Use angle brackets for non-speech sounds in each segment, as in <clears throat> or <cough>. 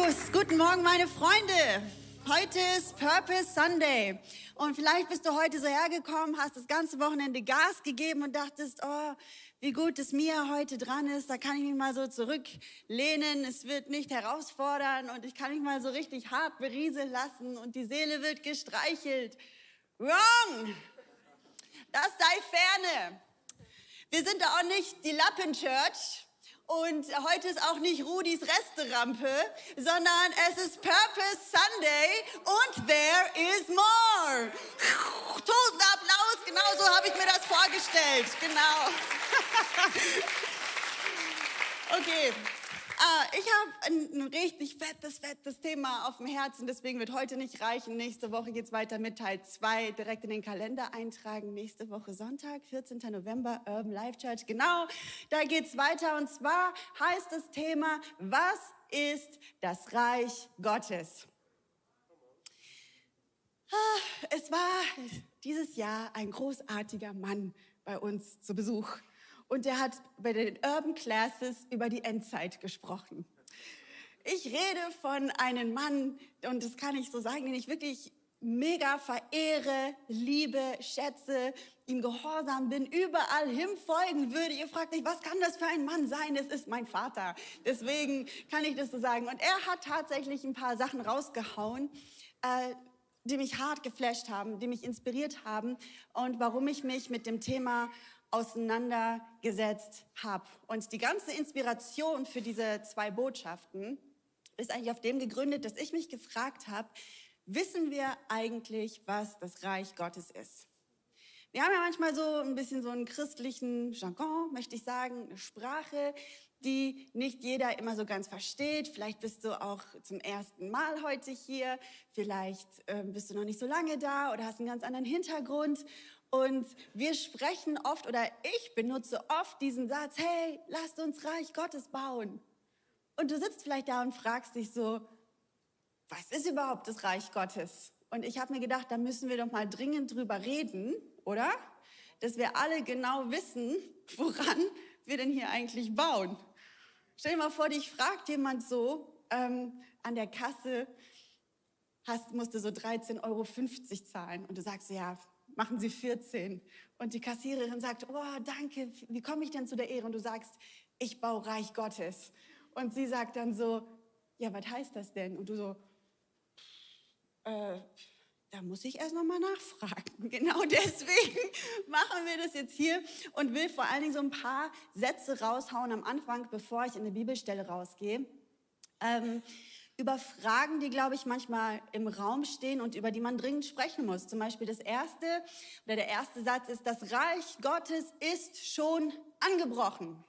Markus, guten Morgen meine Freunde. Heute ist Purpose Sunday und vielleicht bist du heute so hergekommen, hast das ganze Wochenende Gas gegeben und dachtest, oh, wie gut, dass Mia heute dran ist, da kann ich mich mal so zurücklehnen, es wird nicht herausfordern und ich kann mich mal so richtig hart berieseln lassen und die Seele wird gestreichelt. Wrong! Das sei ferne. Wir sind da auch nicht die Lappen Church, und heute ist auch nicht Rudis Resterampe, sondern es ist Purpose Sunday und there is more. Tausend Applaus, genau so habe ich mir das vorgestellt. Genau. <laughs> okay, Ah, ich habe ein, ein, richtig fettes, fettes Thema auf dem Herzen, deswegen wird heute nicht reichen. Nächste Woche geht es weiter mit Teil 2. Direkt in den Kalender eintragen. Nächste Woche Sonntag, 14. November, Urban Life Church. Genau, da geht es weiter. Und zwar heißt das Thema, was ist das Reich Gottes? Ah, es war dieses Jahr ein großartiger Mann bei uns zu Besuch und er hat bei den Urban Classes über die Endzeit gesprochen. Ich rede von einem Mann, und das kann ich so sagen, den ich wirklich mega verehre, liebe, schätze, ihm gehorsam bin, überall hin folgen würde. Ihr fragt mich, was kann das für ein Mann sein? Es ist mein Vater. Deswegen kann ich das so sagen. Und er hat tatsächlich ein paar Sachen rausgehauen, äh, die mich hart geflasht haben, die mich inspiriert haben und warum ich mich mit dem Thema auseinandergesetzt habe. Und die ganze Inspiration für diese zwei Botschaften ist eigentlich auf dem gegründet, dass ich mich gefragt habe, wissen wir eigentlich, was das Reich Gottes ist? Wir haben ja manchmal so ein bisschen so einen christlichen Jargon, möchte ich sagen, eine Sprache, die nicht jeder immer so ganz versteht. Vielleicht bist du auch zum ersten Mal heute hier, vielleicht äh, bist du noch nicht so lange da oder hast einen ganz anderen Hintergrund. Und wir sprechen oft oder ich benutze oft diesen Satz, hey, lasst uns Reich Gottes bauen. Und du sitzt vielleicht da und fragst dich so, was ist überhaupt das Reich Gottes? Und ich habe mir gedacht, da müssen wir doch mal dringend drüber reden, oder? Dass wir alle genau wissen, <laughs> woran wir denn hier eigentlich bauen. Stell dir mal vor, dich fragt jemand so ähm, an der Kasse, hast, musst du so 13,50 Euro zahlen und du sagst, ja, machen Sie 14. Und die Kassiererin sagt, oh, danke, wie komme ich denn zu der Ehre? Und du sagst, ich baue Reich Gottes. Und sie sagt dann so, ja, was heißt das denn? Und du so, äh, da muss ich erst noch mal nachfragen. <laughs> Genau deswegen <laughs> machen wir das jetzt hier und will vor allen Dingen so ein paar Sätze raushauen am Anfang, bevor ich in eine Bibelstelle rausgehe. Ähm, über Fragen, die, glaube ich, manchmal im Raum stehen und über die man dringend sprechen muss. Zum Beispiel das erste oder der erste Satz ist, das Reich Gottes ist schon angebrochen.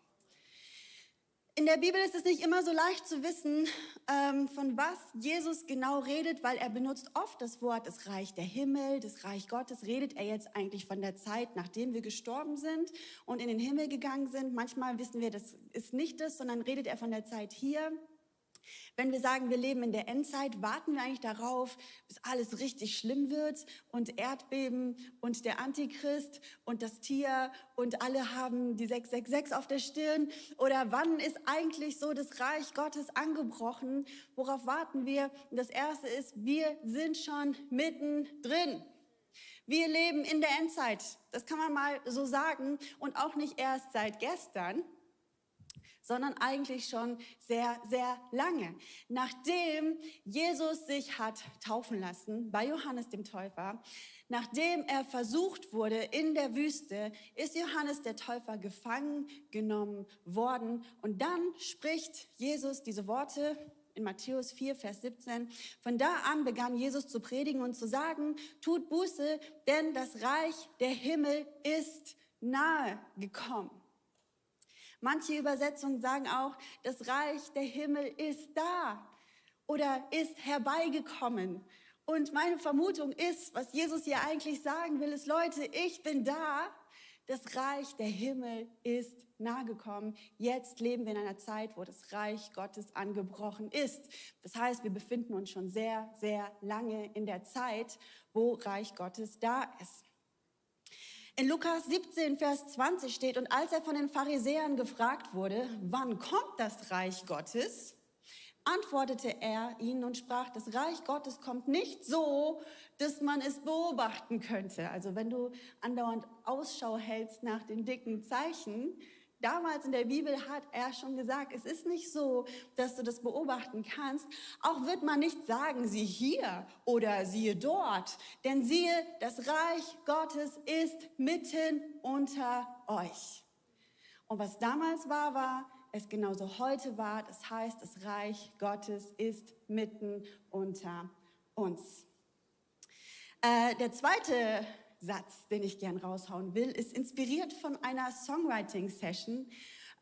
In der Bibel ist es nicht immer so leicht zu wissen, ähm, von was Jesus genau redet, weil er benutzt oft das Wort das Reich der Himmel, das Reich Gottes. Redet er jetzt eigentlich von der Zeit, nachdem wir gestorben sind und in den Himmel gegangen sind? Manchmal wissen wir, das ist nicht das, sondern redet er von der Zeit hier. Wenn wir sagen, wir leben in der Endzeit, warten wir eigentlich darauf, bis alles richtig schlimm wird und Erdbeben und der Antichrist und das Tier und alle haben die 666 auf der Stirn? Oder wann ist eigentlich so das Reich Gottes angebrochen? Worauf warten wir? das erste ist, wir sind schon mittendrin. Wir leben in der Endzeit. Das kann man mal so sagen und auch nicht erst seit gestern, sondern eigentlich schon sehr, sehr lange. Nachdem Jesus sich hat taufen lassen bei Johannes dem Täufer, nachdem er versucht wurde in der Wüste, ist Johannes der Täufer gefangen genommen worden. Und dann spricht Jesus diese Worte in Matthäus 4, Vers 17. Von da an begann Jesus zu predigen und zu sagen, tut Buße, denn das Reich der Himmel ist nahe gekommen. Manche Übersetzungen sagen auch, das Reich der Himmel ist da oder ist herbeigekommen. Und meine Vermutung ist, was Jesus hier eigentlich sagen will, ist, Leute, ich bin da. Das Reich der Himmel ist nahe gekommen. Jetzt leben wir in einer Zeit, wo das Reich Gottes angebrochen ist. Das heißt, wir befinden uns schon sehr, sehr lange in der Zeit, wo Reich Gottes da ist. In Lukas 17, Vers 20 steht, und als er von den Pharisäern gefragt wurde, wann kommt das Reich Gottes, antwortete er ihnen und sprach, das Reich Gottes kommt nicht so, dass man es beobachten könnte. Also wenn du andauernd Ausschau hältst nach den dicken Zeichen, damals in der Bibel hat er schon gesagt, es ist nicht so, dass du das beobachten kannst. Auch wird man nicht sagen, sieh hier oder siehe dort. Denn siehe, das Reich Gottes ist mitten unter euch. Und was damals war, war, es genauso heute war. Das heißt, das Reich Gottes ist mitten unter uns. Äh, der zweite Satz, den ich gern raushauen will, ist inspiriert von einer Songwriting-Session.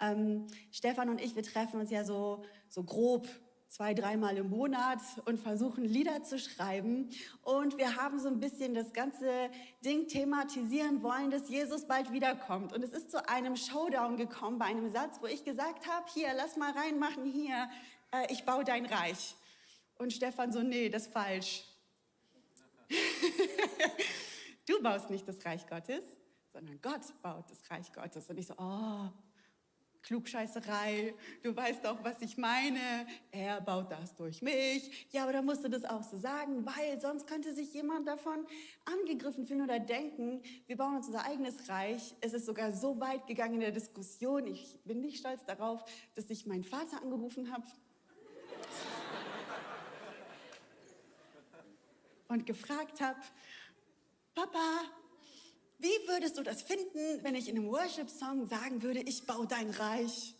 Ähm, Stefan und ich, wir treffen uns ja so, so grob zwei, dreimal im Monat und versuchen Lieder zu schreiben. Und wir haben so ein bisschen das ganze Ding thematisieren wollen, dass Jesus bald wiederkommt. Und es ist zu einem Showdown gekommen bei einem Satz, wo ich gesagt habe, hier, lass mal reinmachen, hier, äh, ich baue dein Reich. Und Stefan so, nee, das ist falsch. <laughs> du baust nicht das Reich Gottes, sondern Gott baut das Reich Gottes. Und ich so, oh, Klugscheißerei, du weißt auch, was ich meine, er baut das durch mich. Ja, aber da musst du das auch so sagen, weil sonst könnte sich jemand davon angegriffen fühlen oder denken, wir bauen uns unser eigenes Reich. Es ist sogar so weit gegangen in der Diskussion, ich bin nicht stolz darauf, dass ich meinen Vater angerufen habe. und gefragt habe, Papa, wie würdest du das finden, wenn ich in einem Worship-Song sagen würde, ich baue dein Reich?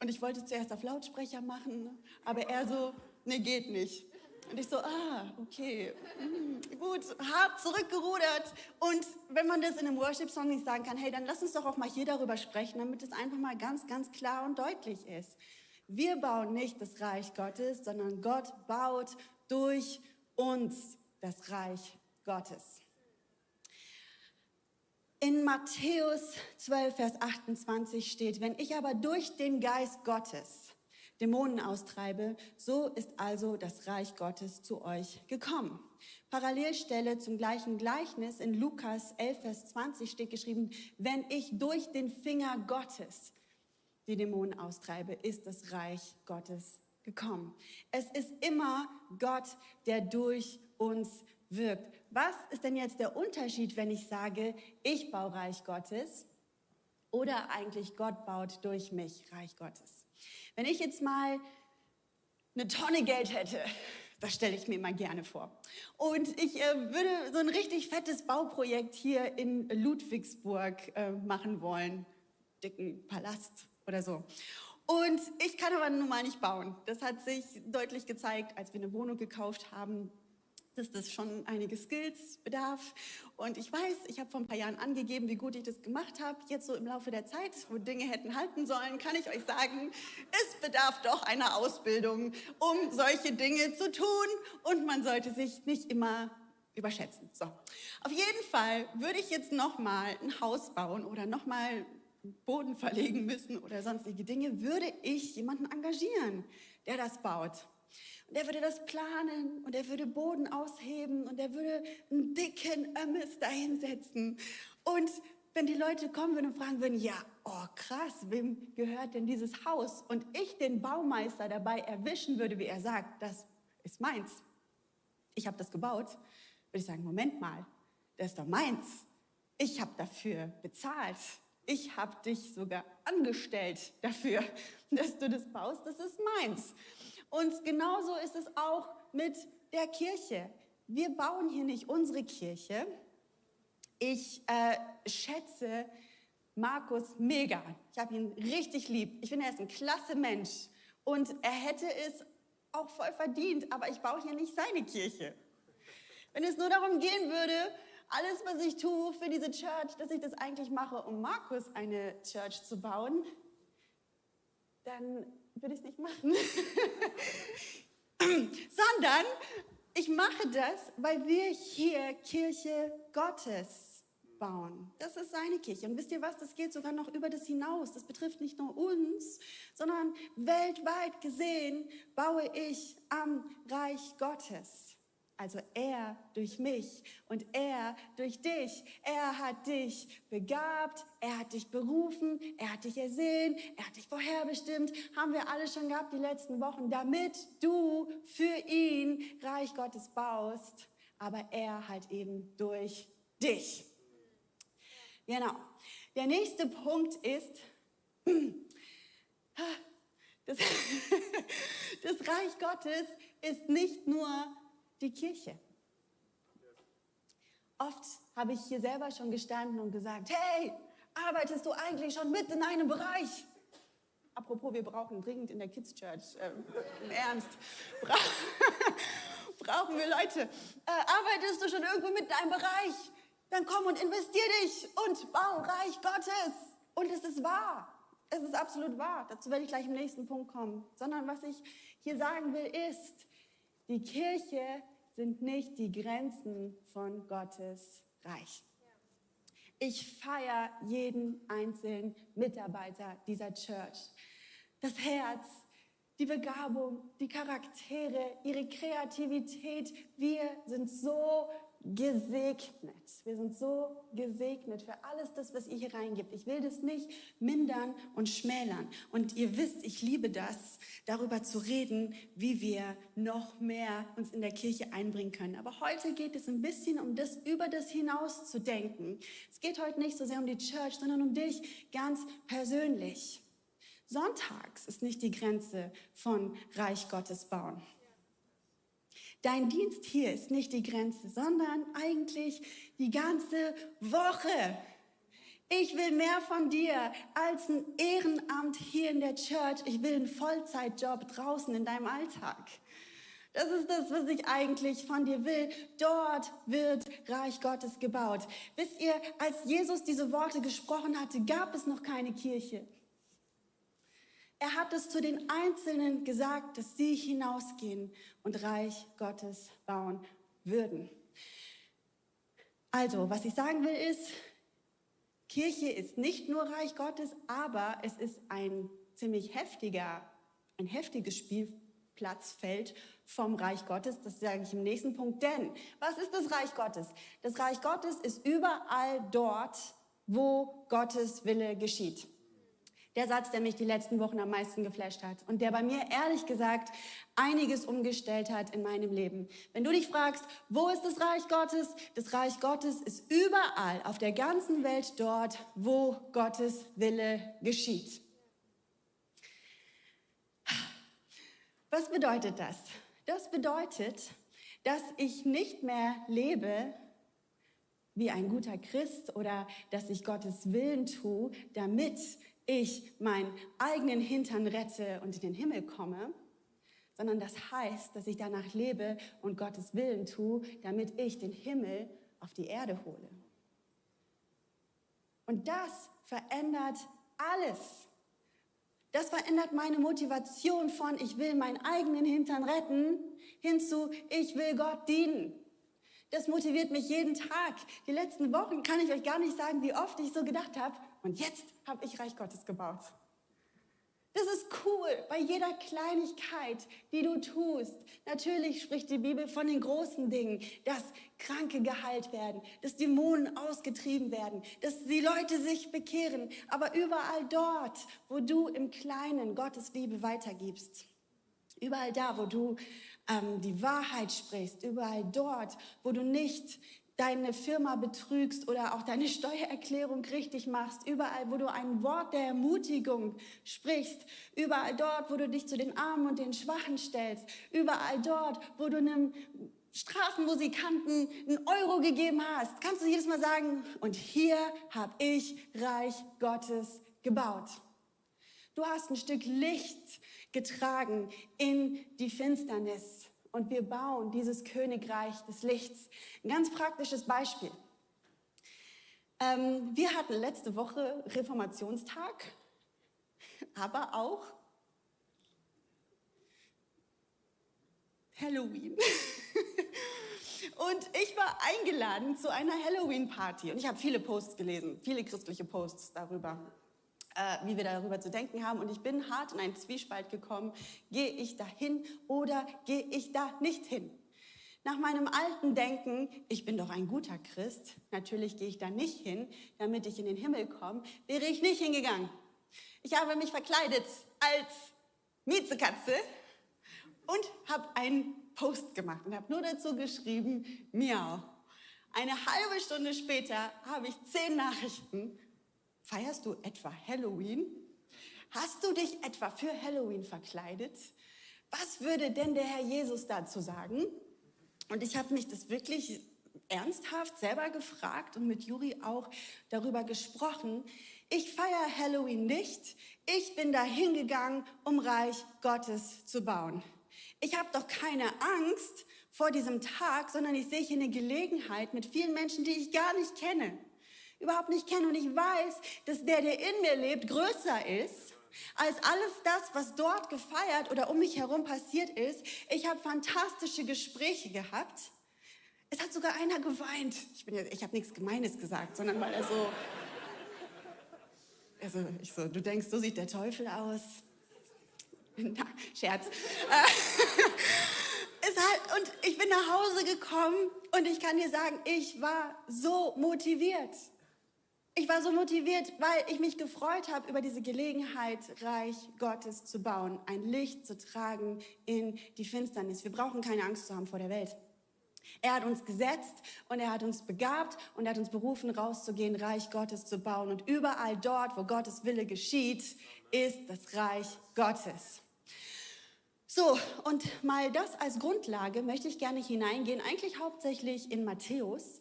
Und ich wollte zuerst auf Lautsprecher machen, aber er so, nee, geht nicht. Und ich so, ah, okay, hm, gut, hart zurückgerudert. Und wenn man das in einem Worship-Song nicht sagen kann, hey, dann lass uns doch auch mal hier darüber sprechen, damit es einfach mal ganz, ganz klar und deutlich ist. Wir bauen nicht das Reich Gottes, sondern Gott baut durch uns das Reich Gottes. In Matthäus 12, Vers 28 steht, wenn ich aber durch den Geist Gottes Dämonen austreibe, so ist also das Reich Gottes zu euch gekommen. Parallelstelle zum gleichen Gleichnis in Lukas 11, Vers 20 steht geschrieben, wenn ich durch den Finger Gottes die Dämonen austreibe, ist das Reich Gottes gekommen. Es ist immer Gott, der durch uns wirkt. Was ist denn jetzt der Unterschied, wenn ich sage, ich baue Reich Gottes oder eigentlich Gott baut durch mich Reich Gottes? Wenn ich jetzt mal eine Tonne Geld hätte, <laughs> das stelle ich mir immer gerne vor. Und ich äh, würde so ein richtig fettes Bauprojekt hier in Ludwigsburg äh, machen wollen. Dicken Palast oder so. Und ich kann aber nun mal nicht bauen. Das hat sich deutlich gezeigt, als wir eine Wohnung gekauft haben dass das schon einige Skills bedarf. Und ich weiß, ich habe vor ein paar Jahren angegeben, wie gut ich das gemacht habe. Jetzt so im Laufe der Zeit, wo Dinge hätten halten sollen, kann ich euch sagen, es bedarf doch einer Ausbildung, um solche Dinge zu tun. Und man sollte sich nicht immer überschätzen. So. Auf jeden Fall würde ich jetzt noch mal ein Haus bauen oder noch mal Boden <laughs> verlegen müssen oder sonstige Dinge, würde ich jemanden engagieren, der das baut. Und er würde das planen und er würde Boden ausheben und er würde einen dicken Ömmes dahinsetzen. Und wenn die Leute kommen würden und fragen würden, ja, oh krass, wem gehört denn dieses Haus? Und ich den Baumeister dabei erwischen würde, wie er sagt, das ist meins. Ich habe das gebaut, würde ich sagen, Moment mal, das ist doch meins. Ich habe dafür bezahlt. Ich habe dich sogar angestellt dafür, <laughs> dass du das baust. Das ist meins. Und genauso ist es auch mit der Kirche. Wir bauen hier nicht unsere Kirche. Ich äh, schätze Markus mega. Ich habe ihn richtig lieb. Ich finde, er ist ein klasse Mensch. Und er hätte es auch voll verdient, aber ich baue hier nicht seine Kirche. Wenn es nur darum gehen würde, alles, was ich tue für diese Church, dass ich das eigentlich mache, um Markus eine Church zu bauen, dann würde ich es nicht machen. <laughs> Sondern ich mache das, weil wir hier Kirche Gottes bauen. Das ist seine Kirche. Und wisst ihr was, das geht sogar noch über das hinaus. Das betrifft nicht nur uns, sondern weltweit gesehen baue ich am Reich Gottes. Also er durch mich und er durch dich. Er hat dich begabt, er hat dich berufen, er hat dich ersehen, er hat dich vorherbestimmt. Haben wir alle schon gehabt die letzten Wochen, damit du für ihn Reich Gottes baust. Aber er halt eben durch dich. Genau. Der nächste Punkt ist, <clears throat> das, <laughs> das Reich Gottes ist nicht nur die Kirche. Oft habe ich hier selber schon gestanden und gesagt, hey, arbeitest du eigentlich schon mit in einem Bereich? Apropos, wir brauchen dringend in der Kids Church, äh, im Ernst, Bra <laughs> brauchen wir Leute. Äh, arbeitest du schon irgendwo mit in einem Bereich? Dann komm und investier dich und bau Reich Gottes. Und es ist wahr. Es ist absolut wahr. Dazu werde ich gleich im nächsten Punkt kommen. Sondern was ich hier sagen will, ist, die Kirche sind nicht die Grenzen von Gottes Reich. Ich feiere jeden einzelnen Mitarbeiter dieser Church. Das Herz, die Begabung, die Charaktere, ihre Kreativität. Wir sind so gesegnet. Wir sind so gesegnet für alles das, was ihr hier reingibt. Ich will das nicht mindern und schmälern. Und ihr wisst, ich liebe das, darüber zu reden, wie wir noch mehr uns in der Kirche einbringen können. Aber heute geht es ein bisschen um das, über das hinaus zu denken. Es geht heute nicht so sehr um die Church, sondern um dich ganz persönlich. Sonntags ist nicht die Grenze von Reich Gottes bauen. Dein Dienst hier ist nicht die Grenze, sondern eigentlich die ganze Woche. Ich will mehr von dir als ein Ehrenamt hier in der Church. Ich will einen Vollzeitjob draußen in deinem Alltag. Das ist das, was ich eigentlich von dir will. Dort wird Reich Gottes gebaut. Wisst ihr, als Jesus diese Worte gesprochen hatte, gab es noch keine Kirche. Er hat es zu den Einzelnen gesagt, dass sie hinausgehen und Reich Gottes bauen würden. Also, was ich sagen will ist, Kirche ist nicht nur Reich Gottes, aber es ist ein ziemlich heftiger, ein heftiges Spielplatzfeld vom Reich Gottes. Das sage ich im nächsten Punkt. Denn was ist das Reich Gottes? Das Reich Gottes ist überall dort, wo Gottes Wille geschieht. Der Satz, der mich die letzten Wochen am meisten geflasht hat und der bei mir ehrlich gesagt einiges umgestellt hat in meinem Leben. Wenn du dich fragst, wo ist das Reich Gottes? Das Reich Gottes ist überall auf der ganzen Welt dort, wo Gottes Wille geschieht. Was bedeutet das? Das bedeutet, dass ich nicht mehr lebe wie ein guter Christ oder dass ich Gottes Willen tue, damit ich meinen eigenen Hintern rette und in den Himmel komme, sondern das heißt, dass ich danach lebe und Gottes Willen tue, damit ich den Himmel auf die Erde hole. Und das verändert alles. Das verändert meine Motivation von ich will meinen eigenen Hintern retten hinzu ich will Gott dienen. Das motiviert mich jeden Tag. Die letzten Wochen kann ich euch gar nicht sagen, wie oft ich so gedacht habe, und jetzt habe ich Reich Gottes gebaut. Das ist cool bei jeder Kleinigkeit, die du tust. Natürlich spricht die Bibel von den großen Dingen, dass Kranke geheilt werden, dass Dämonen ausgetrieben werden, dass die Leute sich bekehren. Aber überall dort, wo du im Kleinen Gottes Liebe weitergibst, überall da, wo du ähm, die Wahrheit sprichst, überall dort, wo du nicht deine Firma betrügst oder auch deine <laughs> Steuererklärung richtig machst, überall, wo du ein Wort der Ermutigung sprichst, überall dort, wo du dich zu den Armen und den Schwachen stellst, überall dort, wo du einem Straßenmusikanten einen Euro gegeben hast, kannst du jedes Mal sagen, und hier habe ich Reich Gottes gebaut. Du hast ein Stück Licht getragen in die Finsternis und wir bauen dieses Königreich des Lichts. Ein ganz praktisches Beispiel. Ähm, wir hatten letzte Woche Reformationstag, aber auch Halloween. <laughs> Und ich war eingeladen zu einer Halloween-Party. Und ich habe viele Posts gelesen, viele christliche Posts darüber äh, wie wir darüber zu denken haben. Und ich bin hart in einen Zwiespalt gekommen. Gehe ich da hin oder gehe ich da nicht hin? Nach meinem alten Denken, ich bin doch ein guter Christ, natürlich gehe ich da nicht hin, damit ich in den Himmel komme, wäre ich nicht hingegangen. Ich habe mich verkleidet als Miezekatze und habe einen Post gemacht und habe nur dazu geschrieben, miau. Eine halbe Stunde später habe ich zehn Nachrichten. Feierst du etwa Halloween? Hast du dich etwa für Halloween verkleidet? Was würde denn der Herr Jesus dazu sagen? Und ich habe mich das wirklich ernsthaft selber gefragt und mit Juri auch darüber gesprochen. Ich feiere Halloween nicht. Ich bin da hingegangen, um Reich Gottes zu bauen. Ich habe doch keine Angst vor diesem Tag, sondern ich sehe hier eine Gelegenheit mit vielen Menschen, die ich gar nicht kenne, überhaupt nicht kenne. Und ich weiß, dass der, der in mir lebt, größer ist als alles das, was dort gefeiert oder um mich herum passiert ist. Ich habe fantastische Gespräche gehabt. Es hat sogar einer geweint. Ich, ich habe nichts Gemeines gesagt, sondern weil er so, also ich so, du denkst, so sieht der Teufel aus. <laughs> Na, Scherz. <laughs> es hat, und ich bin nach Hause gekommen und ich kann dir sagen, ich war so motiviert. Ich war so motiviert, weil ich mich gefreut habe über diese Gelegenheit, Reich Gottes zu bauen, ein Licht zu tragen in die Finsternis. Wir brauchen keine Angst zu haben vor der Welt. Er hat uns gesetzt und er hat uns begabt und er hat uns berufen, rauszugehen, Reich Gottes zu bauen. Und überall dort, wo Gottes Wille geschieht, ist das Reich Gottes. So, und mal das als Grundlage möchte ich gerne hineingehen, eigentlich hauptsächlich in Matthäus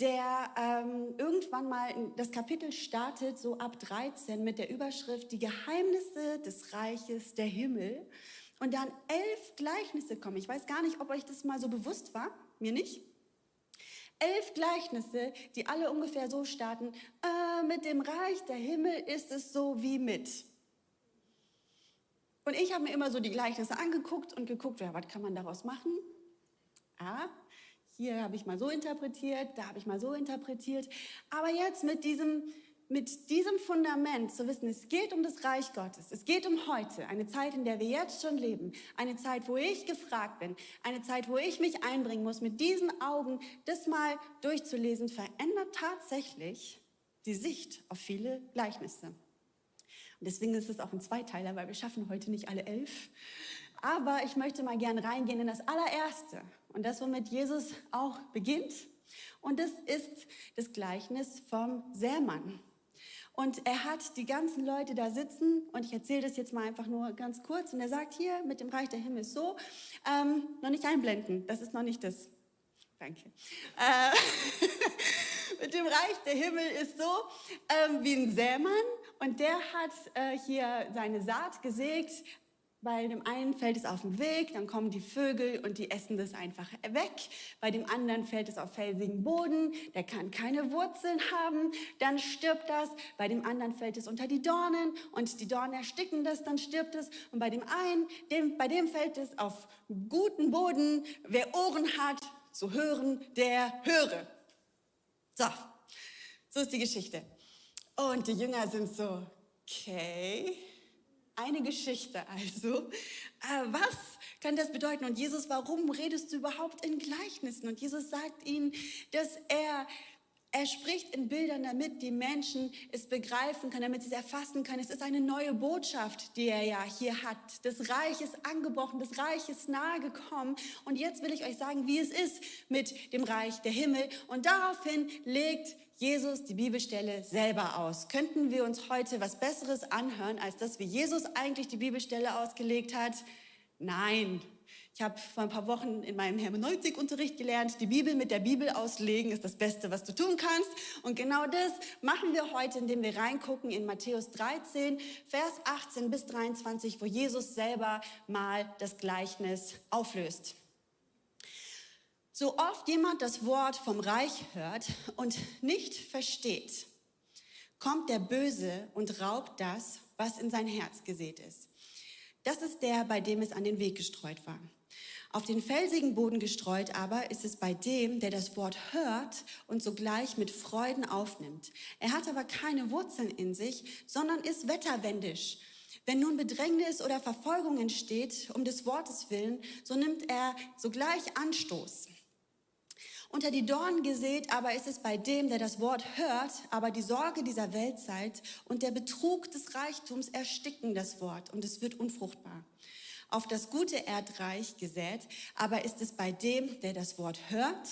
der ähm, irgendwann mal das Kapitel startet, so ab 13 mit der Überschrift Die Geheimnisse des Reiches der Himmel. Und dann elf Gleichnisse kommen. Ich weiß gar nicht, ob euch das mal so bewusst war, mir nicht. Elf Gleichnisse, die alle ungefähr so starten, äh, mit dem Reich der Himmel ist es so wie mit. Und ich habe mir immer so die Gleichnisse angeguckt und geguckt, ja, was kann man daraus machen? Ah, hier habe ich mal so interpretiert, da habe ich mal so interpretiert. Aber jetzt mit diesem, mit diesem Fundament zu wissen, es geht um das Reich Gottes, es geht um heute, eine Zeit, in der wir jetzt schon leben, eine Zeit, wo ich gefragt bin, eine Zeit, wo ich mich einbringen muss, mit diesen Augen das mal durchzulesen, verändert tatsächlich die Sicht auf viele Gleichnisse. Und deswegen ist es auch ein Zweiteiler, weil wir schaffen heute nicht alle elf. Aber ich möchte mal gern reingehen in das allererste und das, womit Jesus auch beginnt. Und das ist das Gleichnis vom Sämann. Und er hat die ganzen Leute da sitzen und ich erzähle das jetzt mal einfach nur ganz kurz. Und er sagt hier, mit dem Reich der Himmel so, ähm, noch nicht einblenden, das ist noch nicht das. Danke. Äh, <laughs> mit dem Reich der Himmel ist so ähm, wie ein Sämann und der hat äh, hier seine Saat gesägt bei dem einen fällt es auf den Weg, dann kommen die Vögel und die essen das einfach weg. Bei dem anderen fällt es auf felsigen Boden, der kann keine Wurzeln haben, dann stirbt das. Bei dem anderen fällt es unter die Dornen und die Dornen ersticken das, dann stirbt es. Und bei dem einen, dem, bei dem fällt es auf guten Boden. Wer Ohren hat, zu hören, der höre. So, so ist die Geschichte. Und die Jünger sind so, okay eine Geschichte also. Äh, was kann das bedeuten? Und Jesus, warum redest du überhaupt in Gleichnissen? Und Jesus sagt ihnen, dass er er spricht in Bildern, damit die Menschen es begreifen können, damit sie es erfassen können. Es ist eine neue Botschaft, die er ja hier hat. Das Reich ist angebrochen, das Reich ist nahe gekommen. Und jetzt will ich euch sagen, wie es ist mit dem Reich der Himmel. Und daraufhin legt Jesus die Bibelstelle selber aus. Könnten wir uns heute was Besseres anhören, als dass wie Jesus eigentlich die Bibelstelle ausgelegt hat? Nein, ich habe vor ein paar Wochen in meinem Hermeneutik-Unterricht gelernt, die Bibel mit der Bibel auslegen ist das Beste, was du tun kannst. Und genau das machen wir heute, indem wir reingucken in Matthäus 13, Vers 18 bis 23, wo Jesus selber mal das Gleichnis auflöst. So oft jemand das Wort vom Reich hört und nicht versteht, kommt der Böse und raubt das, was in sein Herz gesät ist. Das ist der, bei dem es an den Weg gestreut war. Auf den felsigen Boden gestreut aber ist es bei dem, der das Wort hört und sogleich mit Freuden aufnimmt. Er hat aber keine Wurzeln in sich, sondern ist wetterwendisch. Wenn nun Bedrängnis oder Verfolgung entsteht, um des Wortes willen, so nimmt er sogleich Anstoß. Unter die Dornen gesät aber ist es bei dem, der das Wort hört, aber die Sorge dieser Weltzeit und der Betrug des Reichtums ersticken das Wort und es wird unfruchtbar. Auf das gute Erdreich gesät, aber ist es bei dem, der das Wort hört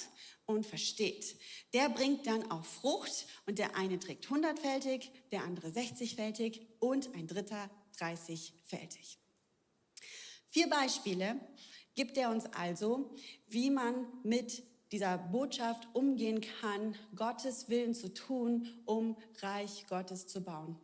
und versteht. Der bringt dann auch Frucht und der eine trägt hundertfältig, der andere sechzigfältig und ein dritter dreißigfältig. Vier Beispiele gibt er uns also, wie man mit dieser Botschaft umgehen kann, Gottes Willen zu tun, um Reich Gottes zu bauen.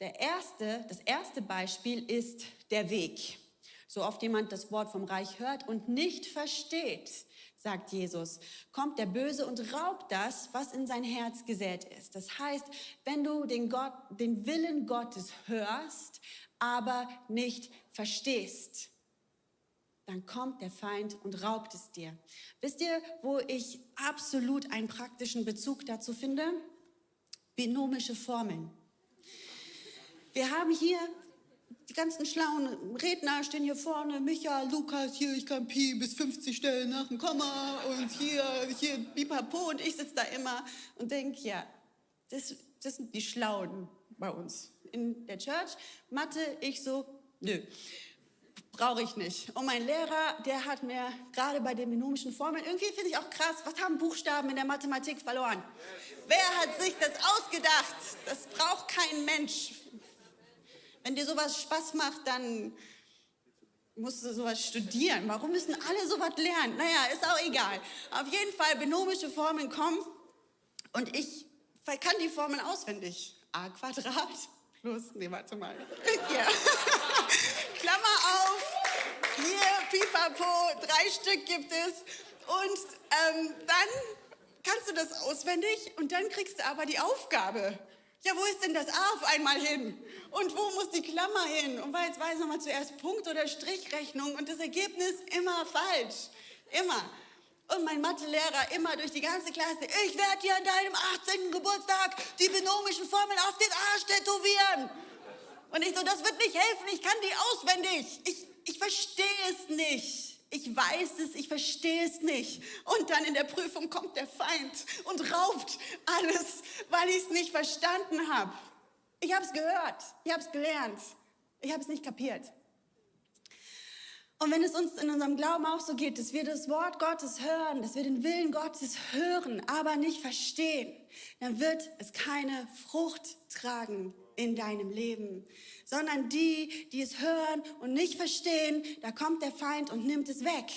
Der erste, das erste Beispiel ist der Weg. So oft jemand das Wort vom Reich hört und nicht versteht, sagt Jesus, kommt der Böse und raubt das, was in sein Herz gesät ist. Das heißt, wenn du den, Gott, den Willen Gottes hörst, aber nicht verstehst, dann kommt der Feind und raubt es dir. Wisst ihr, wo ich absolut einen praktischen Bezug dazu finde? Binomische Formeln. Wir haben hier die ganzen schlauen Redner stehen hier vorne, Micha, Lukas, hier, ich kann Pi bis 50 stellen nach dem Komma und hier, hier, Bipapo und ich sitze da immer und denke, ja, das, das sind die Schlauen bei uns in der Church. Mathe, ich so, nö, brauche ich nicht. Und mein Lehrer, der hat mir gerade bei den binomischen Formeln, irgendwie finde ich auch krass, was haben Buchstaben in der Mathematik verloren? Wer hat sich das ausgedacht? Das braucht kein Mensch. Wenn dir sowas Spaß macht, dann musst du sowas studieren. Warum müssen alle sowas lernen? Naja, ist auch egal. Auf jeden Fall, binomische Formeln kommen und ich kann die Formeln auswendig. a Quadrat plus, nee, warte mal. <laughs> Hier. <laughs> Klammer auf. Hier, pipapo, drei Stück gibt es. Und ähm, dann kannst du das auswendig und dann kriegst du aber die Aufgabe. Ja, wo ist denn das A auf einmal hin? Und wo muss die Klammer hin? Und jetzt weiß nochmal zuerst Punkt- oder Strichrechnung und das Ergebnis immer falsch. Immer. Und mein Mathelehrer immer durch die ganze Klasse, ich werde dir an deinem 18. Geburtstag die binomischen Formeln auf den Arsch tätowieren. Und ich so, das wird nicht helfen, ich kann die auswendig. Ich, ich verstehe es nicht ich weiß es, ich verstehe es nicht. Und dann in der Prüfung kommt der Feind und raubt alles, weil ich es nicht verstanden habe. Ich habe es gehört, ich habe es gelernt, ich habe es nicht kapiert. Und wenn es uns in unserem Glauben auch so geht, dass wir das Wort Gottes hören, dass wir den Willen Gottes hören, aber nicht verstehen, dann wird es keine Frucht tragen in deinem Leben, sondern die, die es hören und nicht verstehen, da kommt der Feind und nimmt es weg.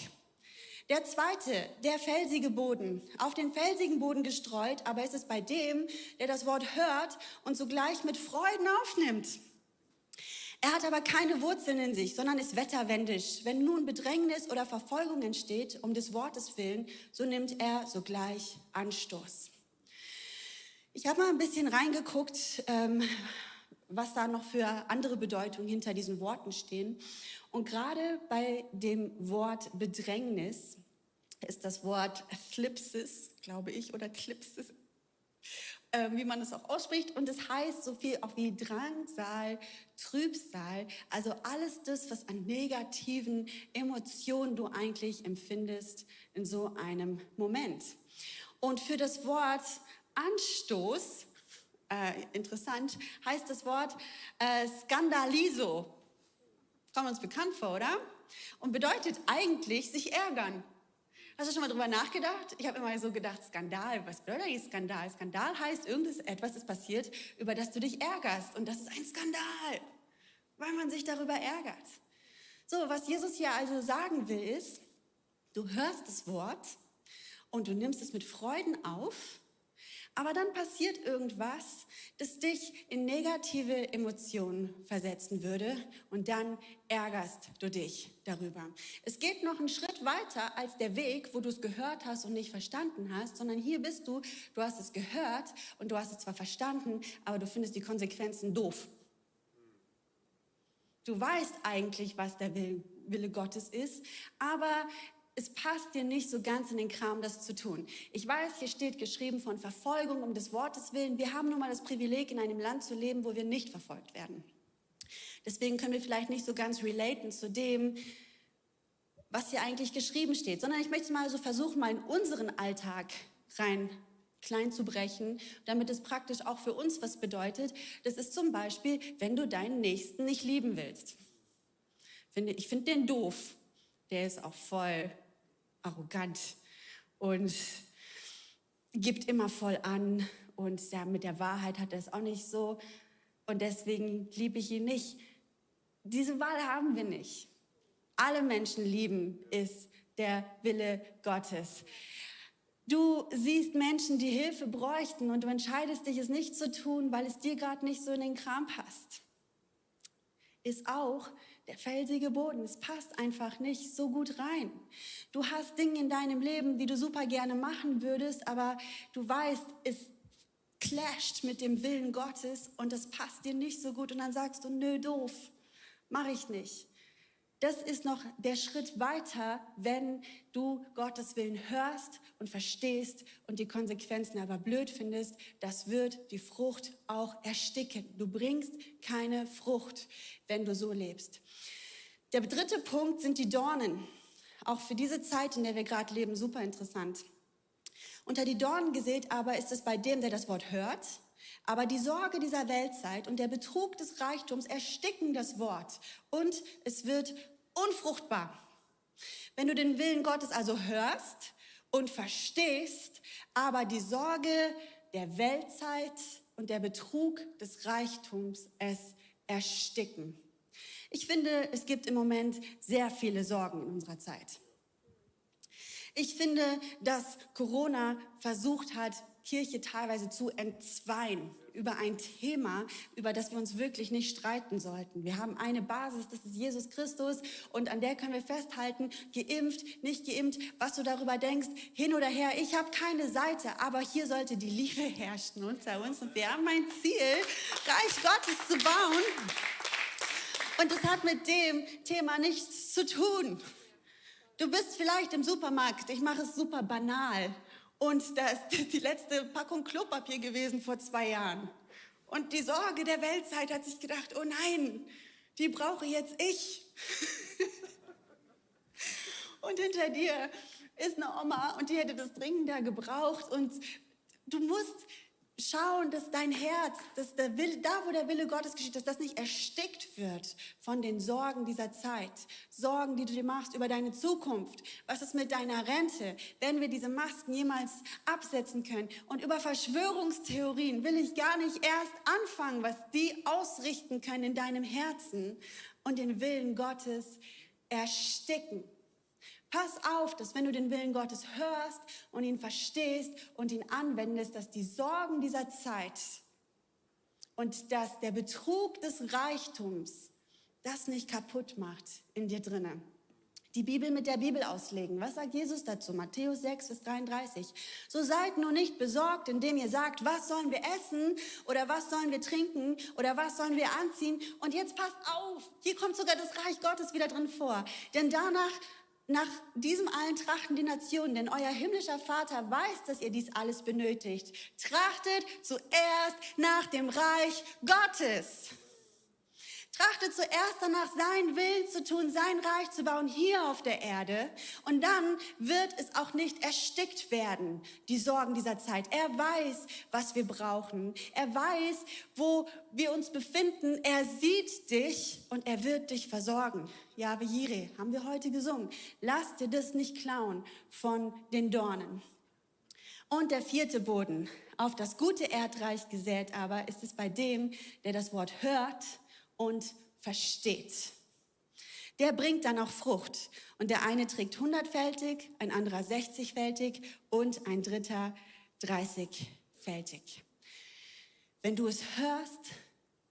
Der zweite, der felsige Boden, auf den felsigen Boden gestreut, aber es ist bei dem, der das Wort hört und sogleich mit Freuden aufnimmt. Er hat aber keine Wurzeln in sich, sondern ist wetterwendisch. Wenn nun Bedrängnis oder Verfolgung entsteht, um des Wortes willen, so nimmt er sogleich Anstoß. Ich habe mal ein bisschen reingeguckt, ähm, was da noch für andere Bedeutungen hinter diesen Worten stehen. Und gerade bei dem Wort Bedrängnis ist das Wort Thlipsis, glaube ich, oder Thlipsis, äh, wie man es auch ausspricht. Und es heißt so viel auch wie Drangsal, Trübsal, also alles das, was an negativen Emotionen du eigentlich empfindest in so einem Moment. Und für das Wort Anstoß äh, interessant, heißt das Wort äh, Skandaliso. Kommt uns bekannt vor, oder? Und bedeutet eigentlich sich ärgern. Hast du schon mal drüber nachgedacht? Ich habe immer so gedacht, Skandal, was bedeutet eigentlich Skandal? Skandal heißt, irgendetwas ist passiert, über das du dich ärgerst. Und das ist ein Skandal, weil man sich darüber ärgert. So, was Jesus hier also sagen will, ist, du hörst das Wort und du nimmst es mit Freuden auf aber dann passiert irgendwas, das dich in negative Emotionen versetzen würde und dann ärgerst du dich darüber. Es geht noch einen Schritt weiter als der Weg, wo du es gehört hast und nicht verstanden hast, sondern hier bist du, du hast es gehört und du hast es zwar verstanden, aber du findest die Konsequenzen doof. Du weißt eigentlich, was der Wille Gottes ist, aber es passt dir nicht so ganz in den Kram, das zu tun. Ich weiß, hier steht geschrieben von Verfolgung um des Wortes willen. Wir haben nun mal das Privileg, in einem Land zu leben, wo wir nicht verfolgt werden. Deswegen können wir vielleicht nicht so ganz relaten zu dem, was hier eigentlich geschrieben steht, sondern ich möchte mal so versuchen, mal in unseren Alltag rein klein zu brechen, damit es praktisch auch für uns was bedeutet. Das ist zum Beispiel, wenn du deinen Nächsten nicht lieben willst. Ich finde den doof. Der ist auch voll arrogant und gibt immer voll an und ja, mit der Wahrheit hat er es auch nicht so und deswegen liebe ich ihn nicht. Diese Wahl haben wir nicht. Alle Menschen lieben ist der Wille Gottes. Du siehst Menschen, die Hilfe bräuchten und du entscheidest dich, es nicht zu tun, weil es dir gerade nicht so in den Kram passt. Ist auch der felsige Boden. Es passt einfach nicht so gut rein. Du hast Dinge in deinem Leben, die du super gerne machen würdest, aber du weißt, es clasht mit dem Willen Gottes und das passt dir nicht so gut und dann sagst du, nö, doof, mache ich nicht. Das ist noch der Schritt weiter, wenn du Gottes Willen hörst und verstehst und die Konsequenzen aber blöd findest. Das wird die Frucht auch ersticken. Du bringst keine Frucht, wenn du so lebst. Der dritte Punkt sind die Dornen. Auch für diese Zeit, in der wir gerade leben, super interessant. Unter die Dornen gesät aber ist es bei dem, der das Wort hört, aber die Sorge dieser Weltzeit und der Betrug des Reichtums ersticken das Wort und es wird unfruchtbar. Wenn du den Willen Gottes also hörst und verstehst, aber die Sorge der Weltzeit und der Betrug des Reichtums es ersticken. Ich finde, es gibt im Moment sehr viele Sorgen in unserer Zeit. Ich finde, dass Corona versucht hat, Kirche teilweise zu entzweien über ein Thema, über das wir uns wirklich nicht streiten sollten. Wir haben eine Basis, das ist Jesus Christus und an der können wir festhalten, geimpft, nicht geimpft, was du darüber denkst, hin oder her. Ich habe keine Seite, aber hier sollte die Liebe <laughs> herrschen unter uns und wir haben ein Ziel, Reich Gottes zu bauen. Und das hat mit dem Thema nichts zu tun. Du bist vielleicht im Supermarkt, ich mache es super banal. Und da ist <laughs> die letzte Packung Klopapier gewesen vor zwei Jahren. Und die Sorge der Weltzeit hat sich gedacht, oh nein, die brauche jetzt ich. <laughs> und hinter dir ist eine Oma und die hätte das dringender gebraucht. Und du musst schauen, dass dein Herz, dass der Wille, da wo der Wille Gottes geschieht, dass das nicht erstickt wird von den Sorgen dieser Zeit. Sorgen, die du dir machst über deine Zukunft. Was ist mit deiner Rente? Werden wir diese Masken jemals absetzen können? Und über Verschwörungstheorien will ich gar nicht erst anfangen, was die ausrichten können in deinem Herzen und den Willen Gottes ersticken. Pass auf, dass wenn du den Willen Gottes hörst und ihn verstehst und ihn anwendest, dass die Sorgen dieser Zeit und dass der Betrug des Reichtums das nicht kaputt macht in dir drinnen. Die Bibel mit der Bibel auslegen. Was sagt Jesus dazu? Matthäus 6 bis 33. So seid nur nicht besorgt, indem ihr sagt, was sollen wir essen oder was sollen wir trinken oder was sollen wir anziehen. Und jetzt passt auf, hier kommt sogar das Reich Gottes wieder drin vor. Denn danach nach diesem allen trachten die Nationen, denn euer himmlischer Vater weiß, dass ihr dies alles benötigt. Trachtet zuerst nach dem Reich Gottes. Trachtet zuerst danach, seinen Willen zu tun, sein Reich zu bauen hier auf der Erde. Und dann wird es auch nicht erstickt werden, die Sorgen dieser Zeit. Er weiß, was wir brauchen. Er weiß, wo wir uns befinden. Er sieht dich und er wird dich versorgen. Jahwe Jireh, haben wir heute gesungen. Lass dir das nicht klauen von den Dornen. Und der vierte Boden, auf das gute Erdreich gesät aber, ist es bei dem, der das Wort hört und versteht. Der bringt dann auch Frucht. Und der eine trägt hundertfältig, ein anderer 60-fältig und ein dritter 30-fältig. Wenn du es hörst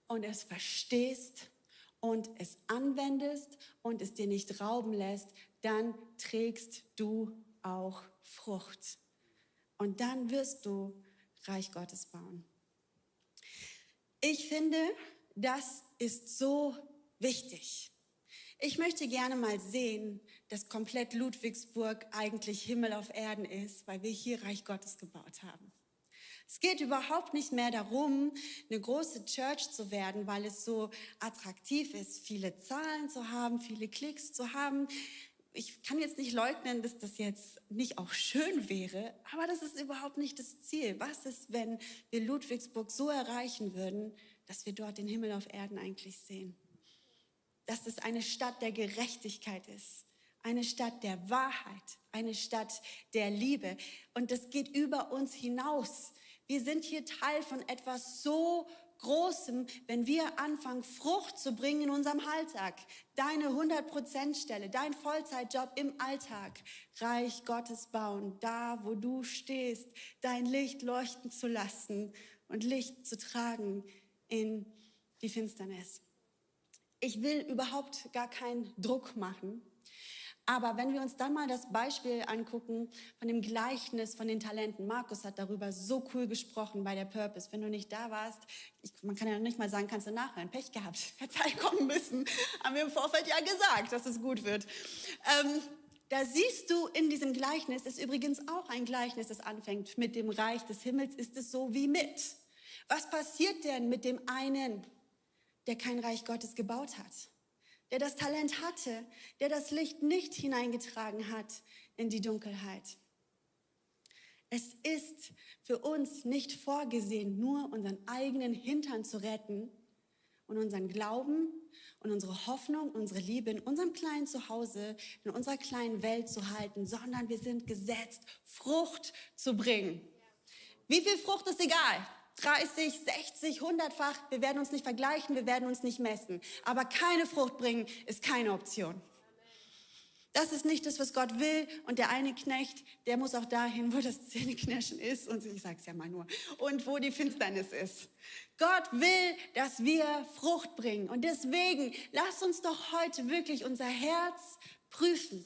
und es verstehst und es anwendest und es dir nicht rauben lässt, dann trägst du auch Frucht. Und dann wirst du Reich Gottes bauen. Ich finde, das ist so wichtig. Ich möchte gerne mal sehen, dass komplett Ludwigsburg eigentlich Himmel auf Erden ist, weil wir hier Reich Gottes gebaut haben. Es geht überhaupt nicht mehr darum, eine große Church zu werden, weil es so attraktiv ist, viele Zahlen zu haben, viele Klicks zu haben. ich kann jetzt nicht leugnen, dass das jetzt nicht auch schön wäre, aber das ist überhaupt nicht das Ziel. Was ist, wenn wir Ludwigsburg so erreichen würden, dass wir dort den Himmel auf Erden eigentlich sehen? Dass es eine Stadt der Gerechtigkeit ist, eine Stadt der Wahrheit, eine Stadt der Liebe. Und das geht über uns hinaus. Wir sind hier Teil von etwas so Großem, wenn wir anfangen, Frucht zu bringen in unserem Alltag. Deine 100%-Stelle, dein Vollzeitjob im Alltag. Reich Gottes bauen, da wo du stehst, dein Licht leuchten zu lassen und Licht zu tragen in die Finsternis. Ich will überhaupt gar keinen Druck machen. Aber wenn wir uns dann mal das Beispiel angucken von dem Gleichnis von den Talenten, Markus hat darüber so cool gesprochen bei der Purpose. Wenn du nicht da warst, ich, man kann ja nicht mal sagen, kannst du nachhören, Pech gehabt, <laughs> hätte kommen müssen, haben wir im Vorfeld ja gesagt, dass es gut wird. Ähm, da siehst du in diesem Gleichnis, ist übrigens auch ein Gleichnis, das anfängt mit dem Reich des Himmels, ist es so wie mit. Was passiert denn mit dem einen, der kein Reich Gottes gebaut hat? der das Talent hatte, der das Licht nicht hineingetragen hat in die Dunkelheit. Es ist für uns nicht vorgesehen, nur unseren eigenen Hintern zu retten und unseren Glauben und unsere Hoffnung, unsere Liebe in unserem kleinen Zuhause, in unserer kleinen Welt zu halten, sondern wir sind gesetzt, Frucht zu bringen. Wie viel Frucht ist egal? 30, 60, 100-fach. Wir werden uns nicht vergleichen, wir werden uns nicht messen. Aber keine Frucht bringen ist keine Option. Das ist nicht das, was Gott will. Und der eine Knecht, der muss auch dahin, wo das Zähneknirschen ist. Und ich sage es ja mal nur. Und wo die Finsternis ist. Gott will, dass wir Frucht bringen. Und deswegen, lasst uns doch heute wirklich unser Herz prüfen.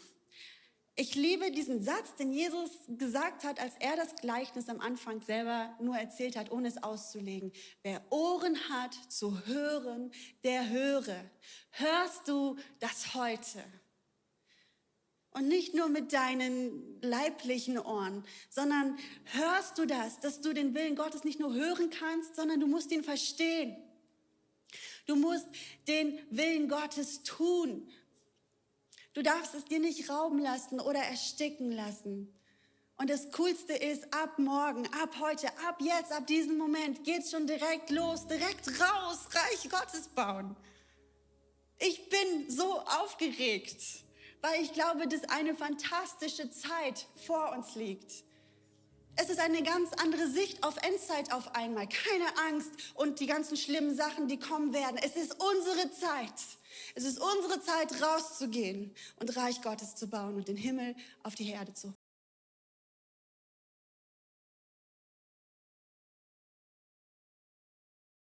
Ich liebe diesen Satz, den Jesus gesagt hat, als er das Gleichnis am Anfang selber nur erzählt hat, ohne es auszulegen. Wer Ohren hat zu hören, der höre. Hörst du das heute? Und nicht nur mit deinen leiblichen Ohren, sondern hörst du das, dass du den Willen Gottes nicht nur hören kannst, sondern du musst ihn verstehen. Du musst den Willen Gottes tun Du darfst es dir nicht rauben lassen oder ersticken lassen. Und das Coolste ist, ab morgen, ab heute, ab jetzt, ab diesem Moment geht's schon direkt los, direkt raus, Reich Gottes bauen. Ich bin so aufgeregt, weil ich glaube, dass eine fantastische Zeit vor uns liegt. Es ist eine ganz andere Sicht auf Endzeit auf einmal. Keine Angst und die ganzen schlimmen Sachen, die kommen werden. Es ist unsere Zeit. Es ist unsere Zeit, rauszugehen und Reich Gottes zu bauen und den Himmel auf die Erde zu